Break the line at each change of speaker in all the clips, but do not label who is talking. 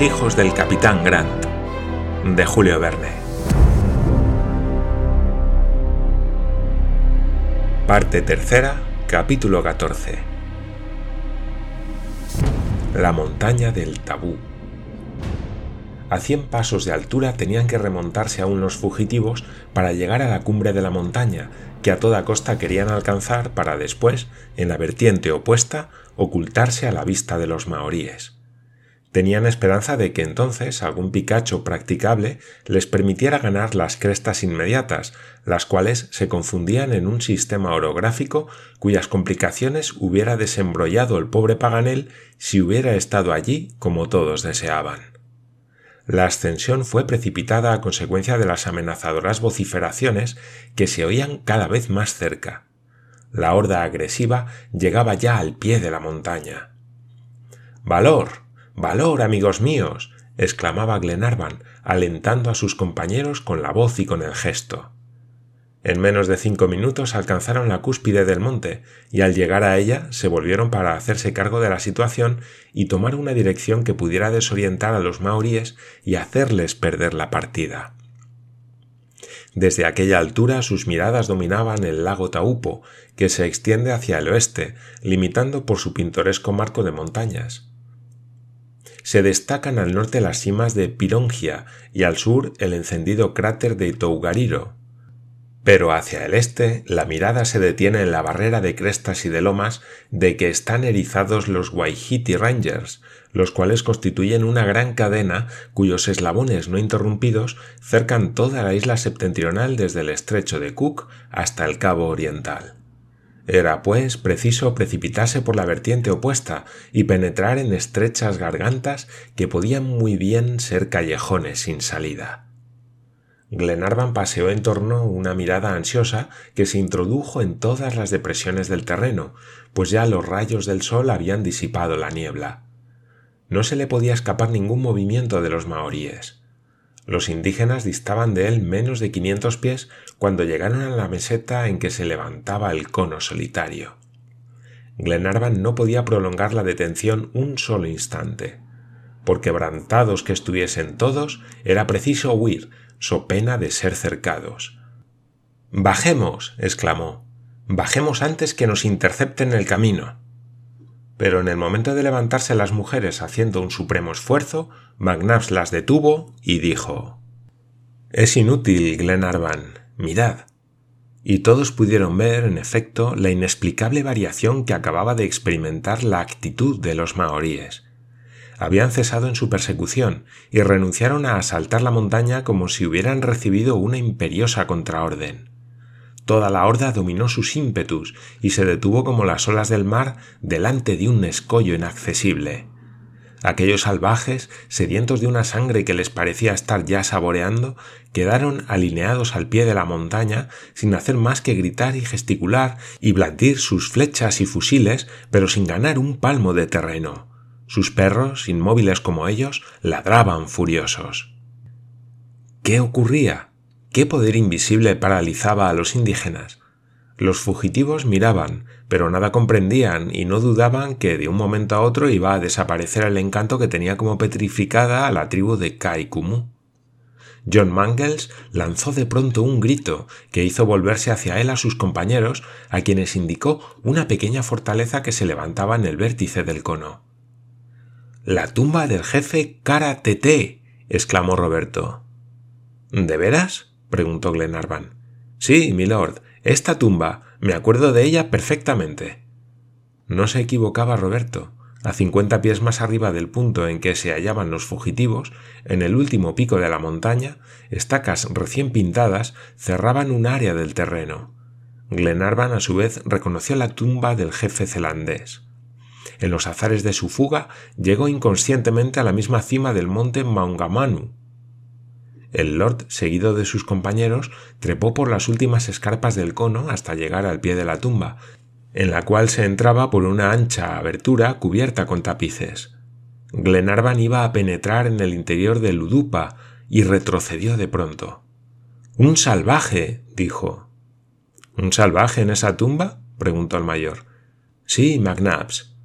Hijos del capitán Grant, de Julio Verne. Parte tercera, capítulo 14. La montaña del tabú. A 100 pasos de altura tenían que remontarse aún los fugitivos para llegar a la cumbre de la montaña, que a toda costa querían alcanzar para después, en la vertiente opuesta, ocultarse a la vista de los maoríes. Tenían esperanza de que entonces algún picacho practicable les permitiera ganar las crestas inmediatas, las cuales se confundían en un sistema orográfico cuyas complicaciones hubiera desembrollado el pobre Paganel si hubiera estado allí como todos deseaban. La ascensión fue precipitada a consecuencia de las amenazadoras vociferaciones que se oían cada vez más cerca. La horda agresiva llegaba ya al pie de la montaña. ¡Valor! Valor, amigos míos. exclamaba Glenarvan, alentando a sus compañeros con la voz y con el gesto. En menos de cinco minutos alcanzaron la cúspide del monte, y al llegar a ella se volvieron para hacerse cargo de la situación y tomar una dirección que pudiera desorientar a los maoríes y hacerles perder la partida. Desde aquella altura sus miradas dominaban el lago Taupo, que se extiende hacia el oeste, limitando por su pintoresco marco de montañas se destacan al norte las cimas de Pirongia y al sur el encendido cráter de Tougariro. Pero hacia el este la mirada se detiene en la barrera de crestas y de lomas de que están erizados los Waihiti Rangers, los cuales constituyen una gran cadena cuyos eslabones no interrumpidos cercan toda la isla septentrional desde el estrecho de Cook hasta el cabo oriental. Era, pues, preciso precipitarse por la vertiente opuesta y penetrar en estrechas gargantas que podían muy bien ser callejones sin salida. Glenarvan paseó en torno una mirada ansiosa que se introdujo en todas las depresiones del terreno, pues ya los rayos del sol habían disipado la niebla. No se le podía escapar ningún movimiento de los maoríes. Los indígenas distaban de él menos de 500 pies cuando llegaron a la meseta en que se levantaba el cono solitario. Glenarvan no podía prolongar la detención un solo instante. Por quebrantados que estuviesen todos, era preciso huir, so pena de ser cercados. Bajemos, exclamó. Bajemos antes que nos intercepten el camino. Pero en el momento de levantarse las mujeres haciendo un supremo esfuerzo, McNabbs las detuvo y dijo Es inútil, Glenarvan. Mirad. Y todos pudieron ver, en efecto, la inexplicable variación que acababa de experimentar la actitud de los maoríes. Habían cesado en su persecución y renunciaron a asaltar la montaña como si hubieran recibido una imperiosa contraorden. Toda la horda dominó sus ímpetus y se detuvo como las olas del mar delante de un escollo inaccesible. Aquellos salvajes, sedientos de una sangre que les parecía estar ya saboreando, quedaron alineados al pie de la montaña sin hacer más que gritar y gesticular y blandir sus flechas y fusiles, pero sin ganar un palmo de terreno. Sus perros, inmóviles como ellos, ladraban furiosos. ¿Qué ocurría? ¿Qué poder invisible paralizaba a los indígenas? Los fugitivos miraban, pero nada comprendían y no dudaban que de un momento a otro iba a desaparecer el encanto que tenía como petrificada a la tribu de Kaikumu. John Mangles lanzó de pronto un grito que hizo volverse hacia él a sus compañeros, a quienes indicó una pequeña fortaleza que se levantaba en el vértice del cono. La tumba del jefe Kara exclamó Roberto. ¿De veras? Preguntó Glenarvan. Sí, milord, esta tumba, me acuerdo de ella perfectamente. No se equivocaba Roberto. A cincuenta pies más arriba del punto en que se hallaban los fugitivos, en el último pico de la montaña, estacas recién pintadas cerraban un área del terreno. Glenarvan a su vez reconoció la tumba del jefe celandés. En los azares de su fuga llegó inconscientemente a la misma cima del monte Maungamanu, el lord, seguido de sus compañeros, trepó por las últimas escarpas del cono hasta llegar al pie de la tumba, en la cual se entraba por una ancha abertura cubierta con tapices. Glenarvan iba a penetrar en el interior del Ludupa y retrocedió de pronto. Un salvaje. dijo. ¿Un salvaje en esa tumba? preguntó el mayor. Sí, McNabbs.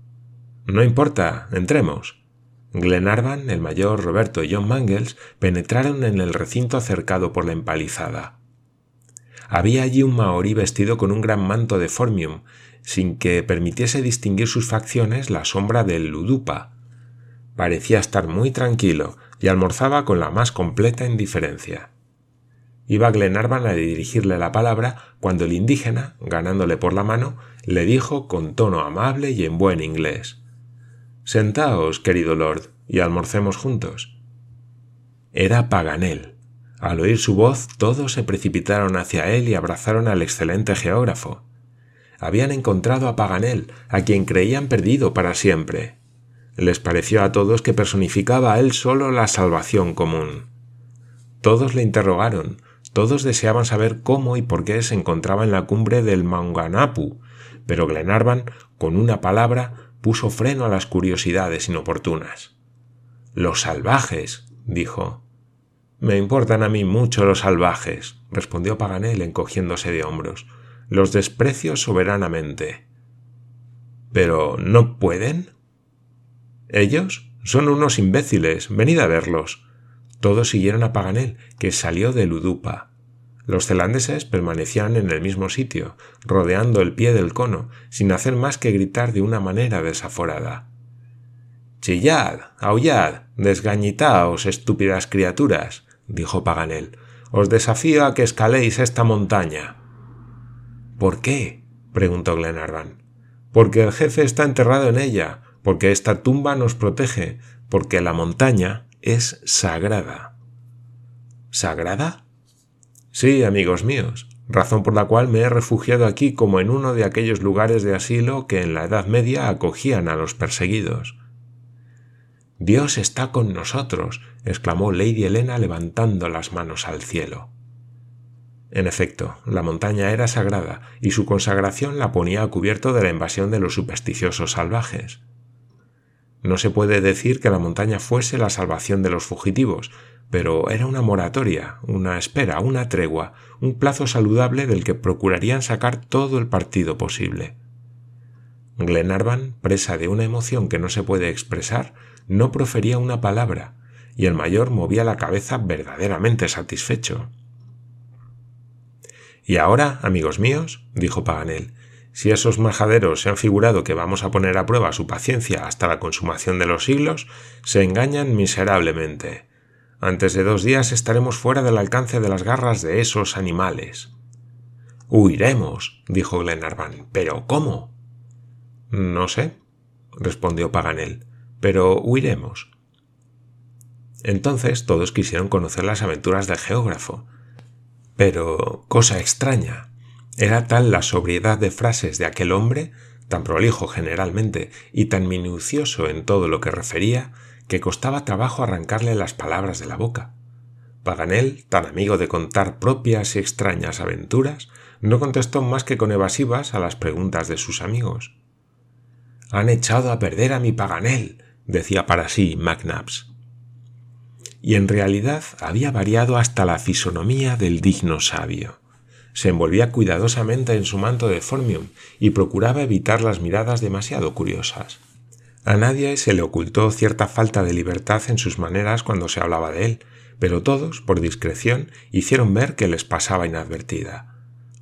No importa, entremos. Glenarvan, el mayor, Roberto y John Mangles penetraron en el recinto cercado por la empalizada. Había allí un maorí vestido con un gran manto de formium, sin que permitiese distinguir sus facciones la sombra del ludupa. Parecía estar muy tranquilo y almorzaba con la más completa indiferencia. Iba Glenarvan a dirigirle la palabra cuando el indígena, ganándole por la mano, le dijo con tono amable y en buen inglés Sentaos, querido lord, y almorcemos juntos. Era Paganel. Al oír su voz todos se precipitaron hacia él y abrazaron al excelente geógrafo. Habían encontrado a Paganel, a quien creían perdido para siempre. Les pareció a todos que personificaba a él solo la salvación común. Todos le interrogaron, todos deseaban saber cómo y por qué se encontraba en la cumbre del Maunganapu, pero Glenarvan, con una palabra, puso freno a las curiosidades inoportunas. Los salvajes, dijo. Me importan a mí mucho los salvajes, respondió Paganel encogiéndose de hombros. Los desprecio soberanamente. Pero ¿no pueden? Ellos son unos imbéciles. Venid a verlos. Todos siguieron a Paganel, que salió de Ludupa. Los zelandeses permanecían en el mismo sitio, rodeando el pie del cono, sin hacer más que gritar de una manera desaforada. Chillad, aullad, desgañitaos, estúpidas criaturas, dijo Paganel. Os desafío a que escaléis esta montaña. ¿Por qué? preguntó Glenarvan. Porque el jefe está enterrado en ella, porque esta tumba nos protege, porque la montaña es sagrada. ¿Sagrada? Sí, amigos míos, razón por la cual me he refugiado aquí como en uno de aquellos lugares de asilo que en la Edad Media acogían a los perseguidos. Dios está con nosotros, exclamó Lady Helena levantando las manos al cielo. En efecto, la montaña era sagrada y su consagración la ponía a cubierto de la invasión de los supersticiosos salvajes. No se puede decir que la montaña fuese la salvación de los fugitivos, pero era una moratoria, una espera, una tregua, un plazo saludable del que procurarían sacar todo el partido posible. Glenarvan, presa de una emoción que no se puede expresar, no profería una palabra, y el mayor movía la cabeza verdaderamente satisfecho. Y ahora, amigos míos, dijo Paganel, si esos majaderos se han figurado que vamos a poner a prueba su paciencia hasta la consumación de los siglos, se engañan miserablemente. Antes de dos días estaremos fuera del alcance de las garras de esos animales. Huiremos, dijo Glenarvan. ¿Pero cómo? No sé, respondió Paganel, pero huiremos. Entonces todos quisieron conocer las aventuras del geógrafo. Pero, cosa extraña, era tal la sobriedad de frases de aquel hombre, tan prolijo generalmente y tan minucioso en todo lo que refería, que costaba trabajo arrancarle las palabras de la boca. Paganel, tan amigo de contar propias y extrañas aventuras, no contestó más que con evasivas a las preguntas de sus amigos. Han echado a perder a mi Paganel, decía para sí McNabbs. Y en realidad había variado hasta la fisonomía del digno sabio. Se envolvía cuidadosamente en su manto de formium y procuraba evitar las miradas demasiado curiosas. A nadie se le ocultó cierta falta de libertad en sus maneras cuando se hablaba de él, pero todos, por discreción, hicieron ver que les pasaba inadvertida.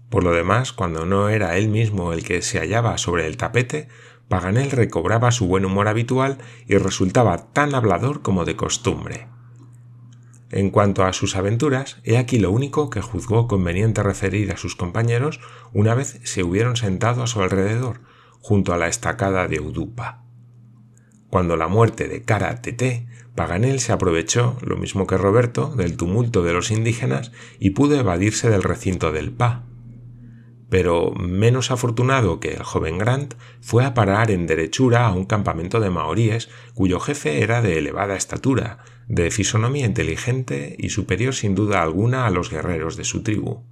Por lo demás, cuando no era él mismo el que se hallaba sobre el tapete, Paganel recobraba su buen humor habitual y resultaba tan hablador como de costumbre. En cuanto a sus aventuras, he aquí lo único que juzgó conveniente referir a sus compañeros una vez se hubieron sentado a su alrededor, junto a la estacada de Udupa. Cuando la muerte de Cara Tete, Paganel se aprovechó, lo mismo que Roberto, del tumulto de los indígenas y pudo evadirse del recinto del Pa. Pero menos afortunado que el joven Grant fue a parar en derechura a un campamento de maoríes cuyo jefe era de elevada estatura, de fisonomía inteligente y superior sin duda alguna a los guerreros de su tribu.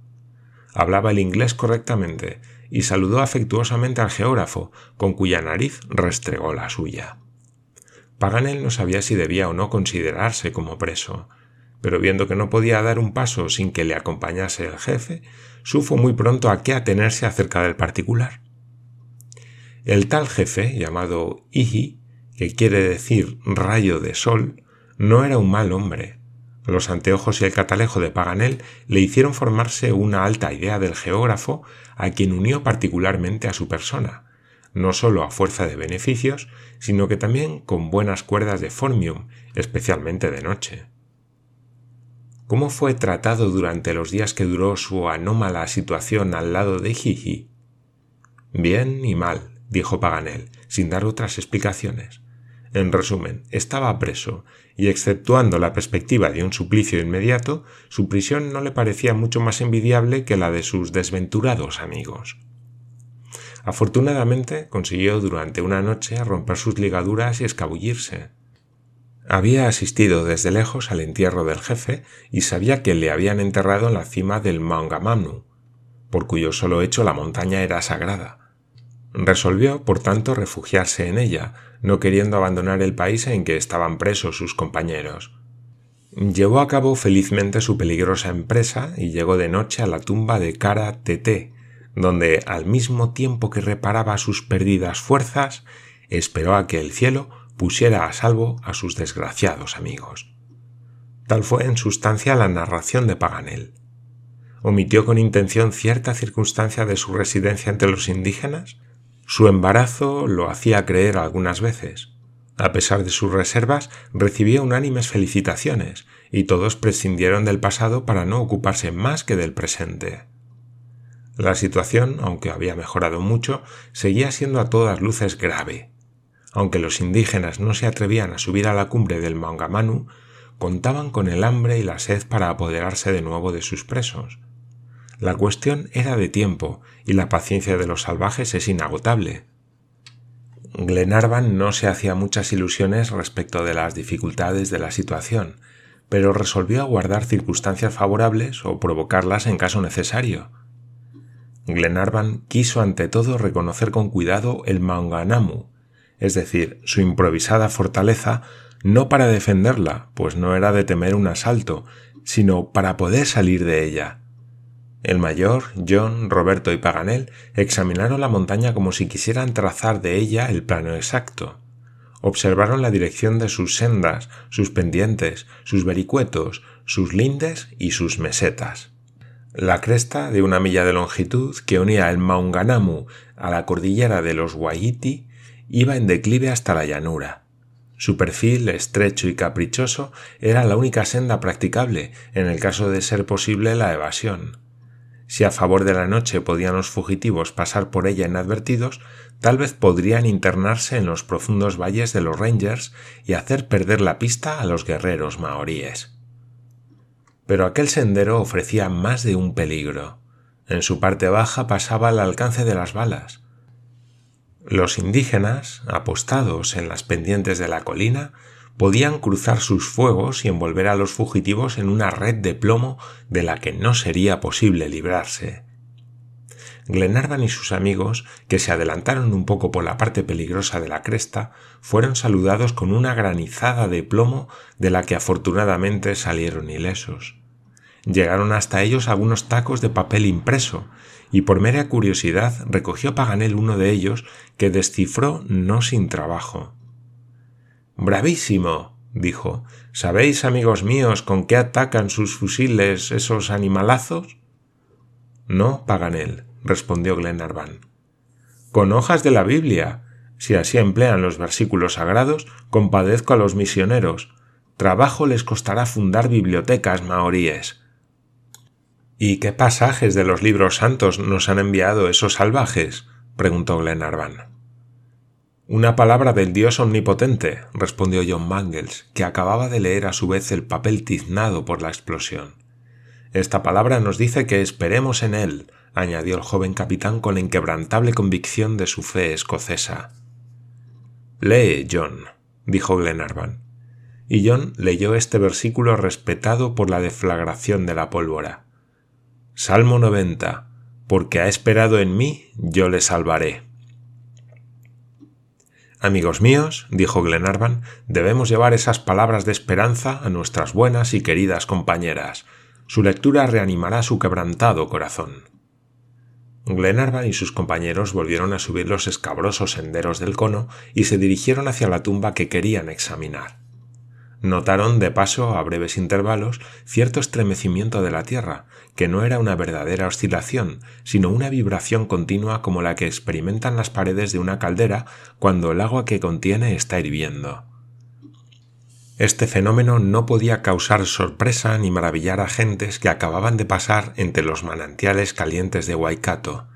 Hablaba el inglés correctamente y saludó afectuosamente al geógrafo, con cuya nariz restregó la suya. Paganel no sabía si debía o no considerarse como preso, pero viendo que no podía dar un paso sin que le acompañase el jefe, supo muy pronto a qué atenerse acerca del particular. El tal jefe, llamado Iji, que quiere decir rayo de sol, no era un mal hombre. Los anteojos y el catalejo de Paganel le hicieron formarse una alta idea del geógrafo a quien unió particularmente a su persona, no sólo a fuerza de beneficios, sino que también con buenas cuerdas de formium, especialmente de noche. ¿Cómo fue tratado durante los días que duró su anómala situación al lado de Gigi? Bien y mal, dijo Paganel, sin dar otras explicaciones. En resumen, estaba preso, y exceptuando la perspectiva de un suplicio inmediato, su prisión no le parecía mucho más envidiable que la de sus desventurados amigos. Afortunadamente consiguió durante una noche romper sus ligaduras y escabullirse. Había asistido desde lejos al entierro del jefe y sabía que le habían enterrado en la cima del Maungamanu, por cuyo solo hecho la montaña era sagrada. Resolvió, por tanto, refugiarse en ella, no queriendo abandonar el país en que estaban presos sus compañeros. Llevó a cabo felizmente su peligrosa empresa y llegó de noche a la tumba de Kara Tete, donde, al mismo tiempo que reparaba sus perdidas fuerzas, esperó a que el cielo pusiera a salvo a sus desgraciados amigos. Tal fue en sustancia la narración de Paganel. ¿Omitió con intención cierta circunstancia de su residencia entre los indígenas? Su embarazo lo hacía creer algunas veces. A pesar de sus reservas, recibió unánimes felicitaciones, y todos prescindieron del pasado para no ocuparse más que del presente. La situación, aunque había mejorado mucho, seguía siendo a todas luces grave. Aunque los indígenas no se atrevían a subir a la cumbre del Mangamanu, contaban con el hambre y la sed para apoderarse de nuevo de sus presos. La cuestión era de tiempo, y la paciencia de los salvajes es inagotable. Glenarvan no se hacía muchas ilusiones respecto de las dificultades de la situación, pero resolvió aguardar circunstancias favorables o provocarlas en caso necesario. Glenarvan quiso ante todo reconocer con cuidado el Maunganamu, es decir, su improvisada fortaleza, no para defenderla, pues no era de temer un asalto, sino para poder salir de ella. El mayor, John, Roberto y Paganel examinaron la montaña como si quisieran trazar de ella el plano exacto. Observaron la dirección de sus sendas, sus pendientes, sus vericuetos, sus lindes y sus mesetas. La cresta de una milla de longitud que unía el Maunganamu a la cordillera de los Waiiti iba en declive hasta la llanura. Su perfil, estrecho y caprichoso, era la única senda practicable en el caso de ser posible la evasión. Si a favor de la noche podían los fugitivos pasar por ella inadvertidos, tal vez podrían internarse en los profundos valles de los Rangers y hacer perder la pista a los guerreros maoríes. Pero aquel sendero ofrecía más de un peligro. En su parte baja pasaba al alcance de las balas. Los indígenas, apostados en las pendientes de la colina, podían cruzar sus fuegos y envolver a los fugitivos en una red de plomo de la que no sería posible librarse. Glenarvan y sus amigos, que se adelantaron un poco por la parte peligrosa de la cresta, fueron saludados con una granizada de plomo de la que afortunadamente salieron ilesos. Llegaron hasta ellos algunos tacos de papel impreso, y por mera curiosidad recogió Paganel uno de ellos que descifró no sin trabajo. Bravísimo, dijo. ¿Sabéis, amigos míos, con qué atacan sus fusiles esos animalazos? No, Paganel, respondió Glenarvan. Con hojas de la Biblia. Si así emplean los versículos sagrados, compadezco a los misioneros. Trabajo les costará fundar bibliotecas maoríes. ¿Y qué pasajes de los libros santos nos han enviado esos salvajes? preguntó Glenarvan. Una palabra del Dios omnipotente, respondió John Mangles, que acababa de leer a su vez el papel tiznado por la explosión. Esta palabra nos dice que esperemos en él, añadió el joven capitán con la inquebrantable convicción de su fe escocesa. Lee, John, dijo Glenarvan. Y John leyó este versículo respetado por la deflagración de la pólvora. Salmo 90. Porque ha esperado en mí, yo le salvaré. Amigos míos, dijo Glenarvan, debemos llevar esas palabras de esperanza a nuestras buenas y queridas compañeras. Su lectura reanimará su quebrantado corazón. Glenarvan y sus compañeros volvieron a subir los escabrosos senderos del cono y se dirigieron hacia la tumba que querían examinar. Notaron de paso, a breves intervalos, cierto estremecimiento de la tierra, que no era una verdadera oscilación, sino una vibración continua como la que experimentan las paredes de una caldera cuando el agua que contiene está hirviendo. Este fenómeno no podía causar sorpresa ni maravillar a gentes que acababan de pasar entre los manantiales calientes de Waikato.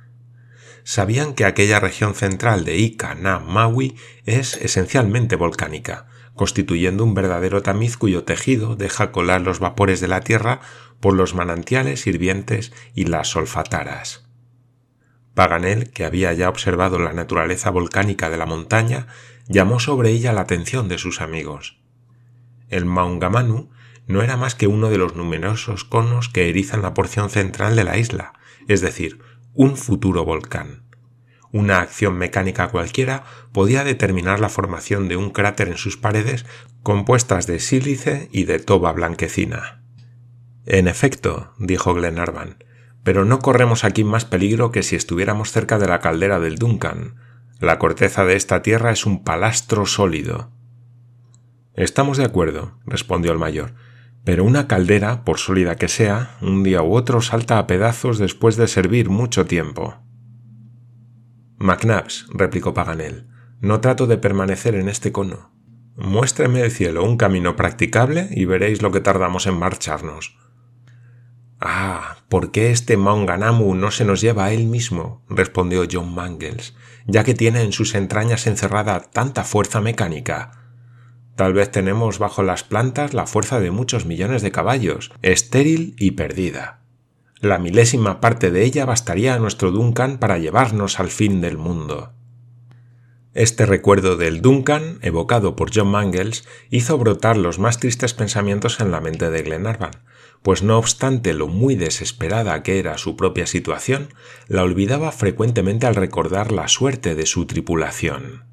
Sabían que aquella región central de Ika na Maui es esencialmente volcánica, constituyendo un verdadero tamiz cuyo tejido deja colar los vapores de la tierra por los manantiales hirvientes y las solfataras. Paganel, que había ya observado la naturaleza volcánica de la montaña, llamó sobre ella la atención de sus amigos. El Maungamanu no era más que uno de los numerosos conos que erizan la porción central de la isla, es decir, un futuro volcán. Una acción mecánica cualquiera podía determinar la formación de un cráter en sus paredes compuestas de sílice y de toba blanquecina. En efecto, dijo Glenarvan, pero no corremos aquí más peligro que si estuviéramos cerca de la caldera del Duncan. La corteza de esta tierra es un palastro sólido. Estamos de acuerdo, respondió el mayor, pero una caldera, por sólida que sea, un día u otro salta a pedazos después de servir mucho tiempo. McNabbs, replicó Paganel, no trato de permanecer en este cono. Muéstreme el cielo un camino practicable y veréis lo que tardamos en marcharnos. Ah, ¿por qué este Maunganamu no se nos lleva a él mismo? respondió John Mangles, ya que tiene en sus entrañas encerrada tanta fuerza mecánica. Tal vez tenemos bajo las plantas la fuerza de muchos millones de caballos, estéril y perdida. La milésima parte de ella bastaría a nuestro Duncan para llevarnos al fin del mundo. Este recuerdo del Duncan, evocado por John Mangles, hizo brotar los más tristes pensamientos en la mente de Glenarvan, pues no obstante lo muy desesperada que era su propia situación, la olvidaba frecuentemente al recordar la suerte de su tripulación.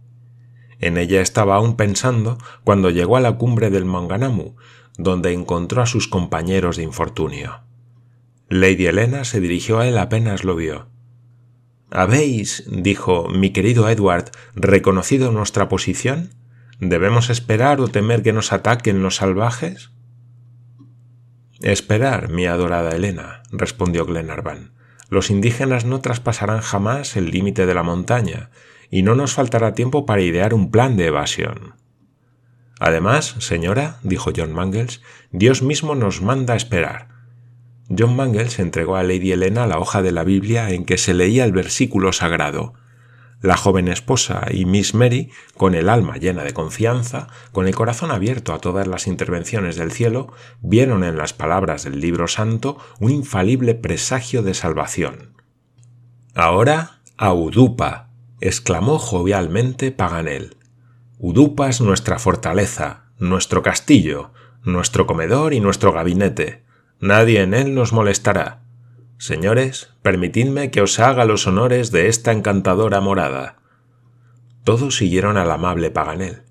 En ella estaba aún pensando cuando llegó a la cumbre del Manganamu, donde encontró a sus compañeros de infortunio. Lady Helena se dirigió a él apenas lo vio. ¿Habéis, dijo mi querido Edward, reconocido nuestra posición? ¿Debemos esperar o temer que nos ataquen los salvajes? Esperar, mi adorada Helena, respondió Glenarvan. Los indígenas no traspasarán jamás el límite de la montaña, y no nos faltará tiempo para idear un plan de evasión. Además, señora, dijo John Mangles, Dios mismo nos manda esperar. John Mangles entregó a Lady Helena la hoja de la Biblia en que se leía el versículo sagrado. La joven esposa y Miss Mary, con el alma llena de confianza, con el corazón abierto a todas las intervenciones del cielo, vieron en las palabras del libro santo un infalible presagio de salvación. Ahora, a Udupa, exclamó jovialmente Paganel. Udupa es nuestra fortaleza, nuestro castillo, nuestro comedor y nuestro gabinete. Nadie en él nos molestará. Señores, permitidme que os haga los honores de esta encantadora morada. Todos siguieron al amable Paganel.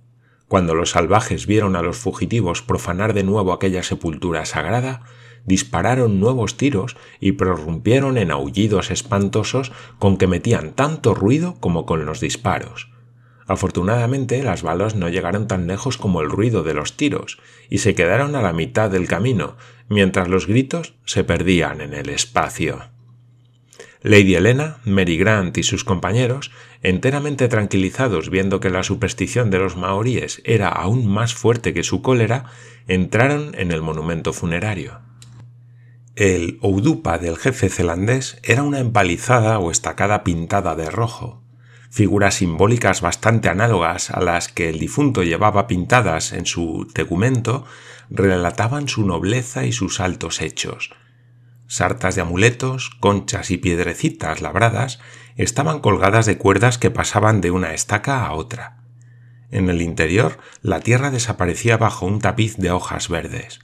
Cuando los salvajes vieron a los fugitivos profanar de nuevo aquella sepultura sagrada, dispararon nuevos tiros y prorrumpieron en aullidos espantosos con que metían tanto ruido como con los disparos. Afortunadamente las balas no llegaron tan lejos como el ruido de los tiros, y se quedaron a la mitad del camino, mientras los gritos se perdían en el espacio. Lady Helena, Mary Grant y sus compañeros, enteramente tranquilizados viendo que la superstición de los maoríes era aún más fuerte que su cólera, entraron en el monumento funerario. El oudupa del jefe zelandés era una empalizada o estacada pintada de rojo, figuras simbólicas bastante análogas a las que el difunto llevaba pintadas en su tegumento, relataban su nobleza y sus altos hechos. Sartas de amuletos, conchas y piedrecitas labradas estaban colgadas de cuerdas que pasaban de una estaca a otra. En el interior la tierra desaparecía bajo un tapiz de hojas verdes.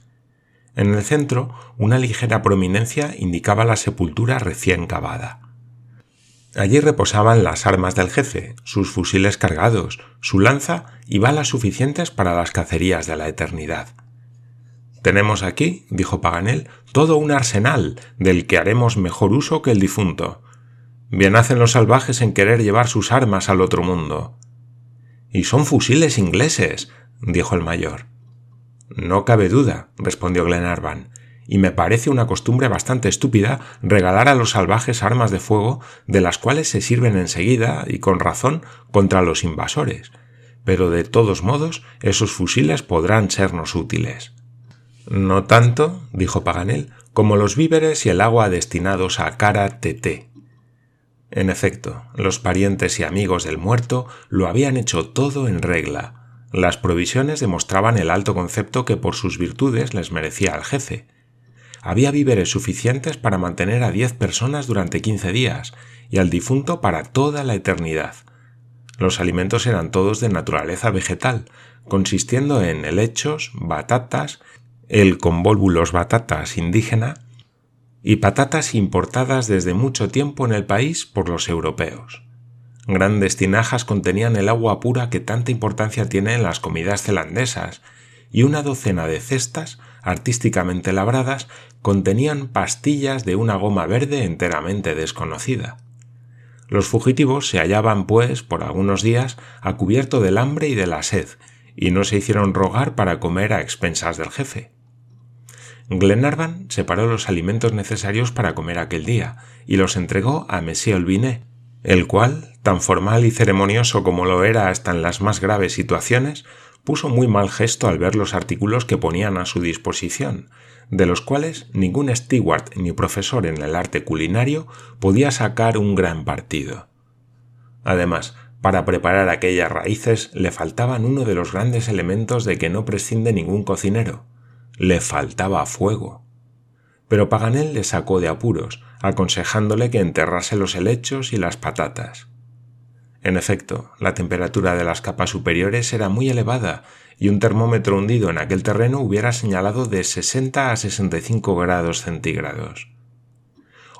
En el centro, una ligera prominencia indicaba la sepultura recién cavada. Allí reposaban las armas del jefe, sus fusiles cargados, su lanza y balas suficientes para las cacerías de la eternidad. Tenemos aquí, dijo Paganel, todo un arsenal del que haremos mejor uso que el difunto. Bien hacen los salvajes en querer llevar sus armas al otro mundo. Y son fusiles ingleses, dijo el mayor. No cabe duda, respondió Glenarvan, y me parece una costumbre bastante estúpida regalar a los salvajes armas de fuego de las cuales se sirven enseguida y con razón contra los invasores. Pero de todos modos, esos fusiles podrán sernos útiles. No tanto, dijo Paganel, como los víveres y el agua destinados a cara TT. En efecto, los parientes y amigos del muerto lo habían hecho todo en regla. Las provisiones demostraban el alto concepto que por sus virtudes les merecía al jefe. Había víveres suficientes para mantener a diez personas durante quince días y al difunto para toda la eternidad. Los alimentos eran todos de naturaleza vegetal, consistiendo en helechos, batatas el convólvulos batatas indígena y patatas importadas desde mucho tiempo en el país por los europeos. Grandes tinajas contenían el agua pura que tanta importancia tiene en las comidas zelandesas, y una docena de cestas, artísticamente labradas, contenían pastillas de una goma verde enteramente desconocida. Los fugitivos se hallaban, pues, por algunos días a cubierto del hambre y de la sed, y no se hicieron rogar para comer a expensas del jefe. Glenarvan separó los alimentos necesarios para comer aquel día y los entregó a Monsieur Olbinet, el cual, tan formal y ceremonioso como lo era hasta en las más graves situaciones, puso muy mal gesto al ver los artículos que ponían a su disposición, de los cuales ningún steward ni profesor en el arte culinario podía sacar un gran partido. Además, para preparar aquellas raíces le faltaban uno de los grandes elementos de que no prescinde ningún cocinero, le faltaba fuego. Pero Paganel le sacó de apuros, aconsejándole que enterrase los helechos y las patatas. En efecto, la temperatura de las capas superiores era muy elevada y un termómetro hundido en aquel terreno hubiera señalado de 60 a 65 grados centígrados.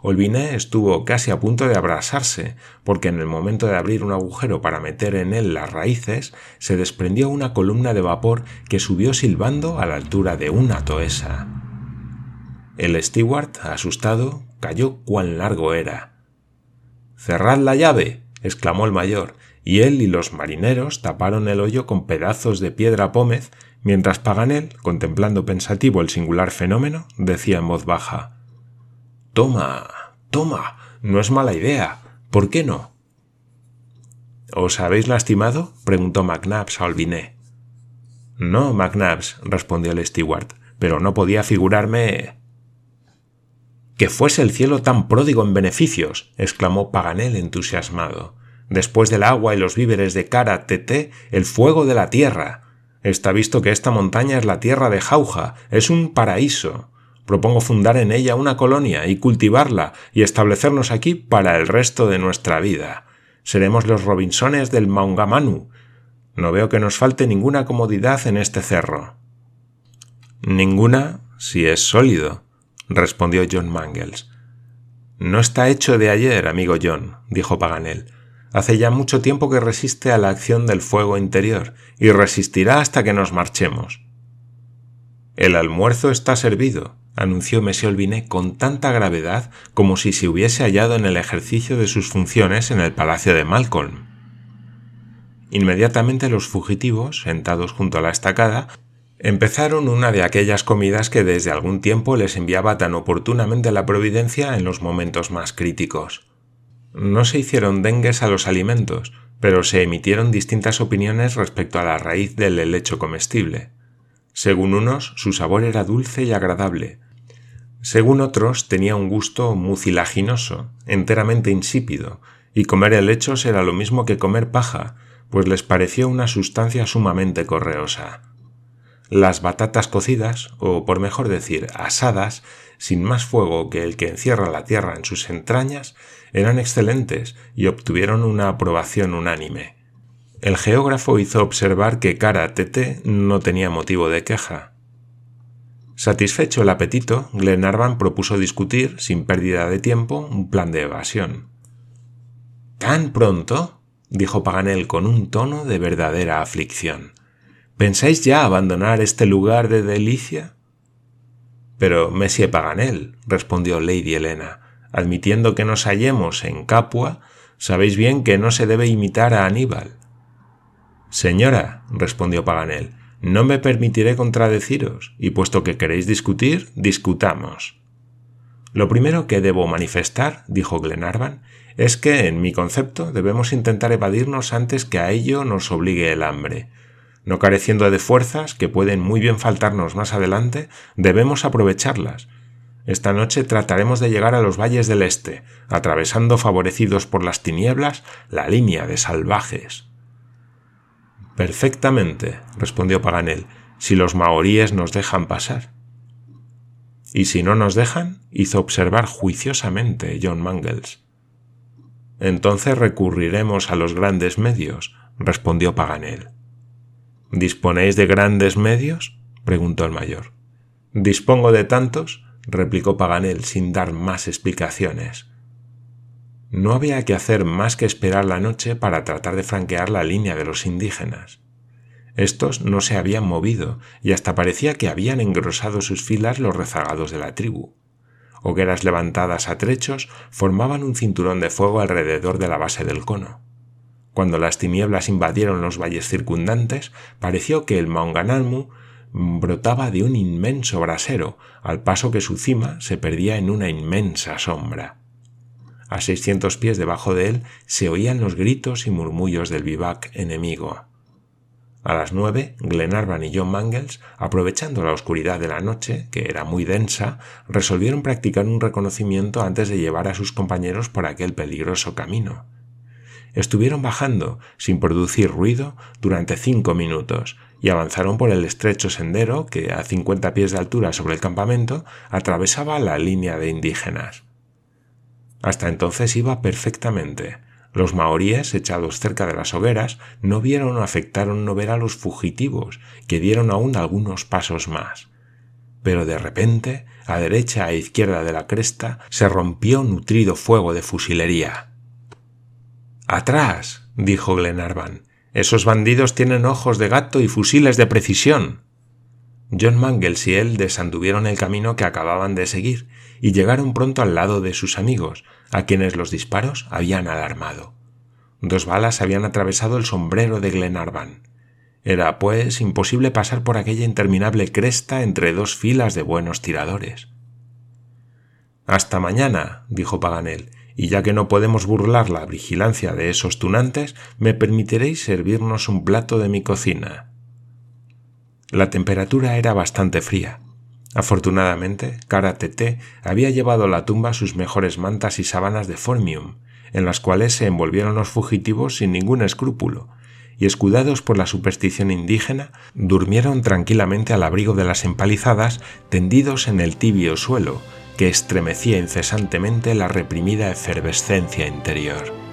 Olviné estuvo casi a punto de abrasarse, porque en el momento de abrir un agujero para meter en él las raíces, se desprendió una columna de vapor que subió silbando a la altura de una toesa. El steward, asustado, cayó cuán largo era. Cerrad la llave. Exclamó el mayor, y él y los marineros taparon el hoyo con pedazos de piedra pómez, mientras Paganel, contemplando pensativo el singular fenómeno, decía en voz baja Toma, toma, no es mala idea. ¿Por qué no? ¿Os habéis lastimado? preguntó McNabbs a Olviné. No, McNabbs, respondió el steward, pero no podía figurarme. Que fuese el cielo tan pródigo en beneficios, exclamó Paganel entusiasmado. Después del agua y los víveres de cara Tete, el fuego de la tierra. Está visto que esta montaña es la tierra de Jauja, es un paraíso. Propongo fundar en ella una colonia y cultivarla y establecernos aquí para el resto de nuestra vida. Seremos los Robinsones del Maungamanu. No veo que nos falte ninguna comodidad en este cerro. Ninguna, si es sólido, respondió John Mangles. No está hecho de ayer, amigo John, dijo Paganel. Hace ya mucho tiempo que resiste a la acción del fuego interior, y resistirá hasta que nos marchemos. El almuerzo está servido, anunció M. Olbinet con tanta gravedad como si se hubiese hallado en el ejercicio de sus funciones en el palacio de Malcolm. Inmediatamente los fugitivos, sentados junto a la estacada, empezaron una de aquellas comidas que desde algún tiempo les enviaba tan oportunamente la providencia en los momentos más críticos. No se hicieron dengues a los alimentos, pero se emitieron distintas opiniones respecto a la raíz del helecho comestible. Según unos, su sabor era dulce y agradable, según otros, tenía un gusto mucilaginoso, enteramente insípido, y comer helechos era lo mismo que comer paja, pues les pareció una sustancia sumamente correosa. Las batatas cocidas, o por mejor decir, asadas, sin más fuego que el que encierra la tierra en sus entrañas, eran excelentes y obtuvieron una aprobación unánime. El geógrafo hizo observar que Cara Tete no tenía motivo de queja. Satisfecho el apetito, Glenarvan propuso discutir, sin pérdida de tiempo, un plan de evasión. ¿Tan pronto? dijo Paganel con un tono de verdadera aflicción. ¿Pensáis ya abandonar este lugar de delicia? Pero, Monsieur Paganel, respondió Lady Helena, admitiendo que nos hallemos en Capua, sabéis bien que no se debe imitar a Aníbal. Señora, respondió Paganel, no me permitiré contradeciros, y puesto que queréis discutir, discutamos. Lo primero que debo manifestar, dijo Glenarvan, es que, en mi concepto, debemos intentar evadirnos antes que a ello nos obligue el hambre. No careciendo de fuerzas, que pueden muy bien faltarnos más adelante, debemos aprovecharlas, esta noche trataremos de llegar a los valles del este, atravesando favorecidos por las tinieblas la línea de salvajes. Perfectamente, respondió Paganel, si los maoríes nos dejan pasar. ¿Y si no nos dejan? hizo observar juiciosamente John Mangles. Entonces recurriremos a los grandes medios, respondió Paganel. ¿Disponéis de grandes medios? preguntó el mayor. Dispongo de tantos, replicó Paganel sin dar más explicaciones. No había que hacer más que esperar la noche para tratar de franquear la línea de los indígenas. Estos no se habían movido y hasta parecía que habían engrosado sus filas los rezagados de la tribu. Hogueras levantadas a trechos formaban un cinturón de fuego alrededor de la base del cono. Cuando las tinieblas invadieron los valles circundantes, pareció que el Maunganalmu brotaba de un inmenso brasero, al paso que su cima se perdía en una inmensa sombra. A seiscientos pies debajo de él se oían los gritos y murmullos del vivac enemigo. A las nueve, Glenarvan y John Mangles, aprovechando la oscuridad de la noche, que era muy densa, resolvieron practicar un reconocimiento antes de llevar a sus compañeros por aquel peligroso camino. Estuvieron bajando, sin producir ruido, durante cinco minutos, y avanzaron por el estrecho sendero que, a cincuenta pies de altura sobre el campamento, atravesaba la línea de indígenas. Hasta entonces iba perfectamente. Los maoríes, echados cerca de las hogueras, no vieron o afectaron no ver a los fugitivos, que dieron aún algunos pasos más. Pero de repente, a derecha e izquierda de la cresta, se rompió nutrido fuego de fusilería. Atrás, dijo Glenarvan. Esos bandidos tienen ojos de gato y fusiles de precisión. John Mangles y él desanduvieron el camino que acababan de seguir y llegaron pronto al lado de sus amigos, a quienes los disparos habían alarmado. Dos balas habían atravesado el sombrero de Glenarvan. Era, pues, imposible pasar por aquella interminable cresta entre dos filas de buenos tiradores. Hasta mañana, dijo Paganel, y ya que no podemos burlar la vigilancia de esos tunantes, me permitiréis servirnos un plato de mi cocina. La temperatura era bastante fría. Afortunadamente, Cara había llevado a la tumba sus mejores mantas y sábanas de formium, en las cuales se envolvieron los fugitivos sin ningún escrúpulo, y escudados por la superstición indígena, durmieron tranquilamente al abrigo de las empalizadas, tendidos en el tibio suelo, que estremecía incesantemente la reprimida efervescencia interior.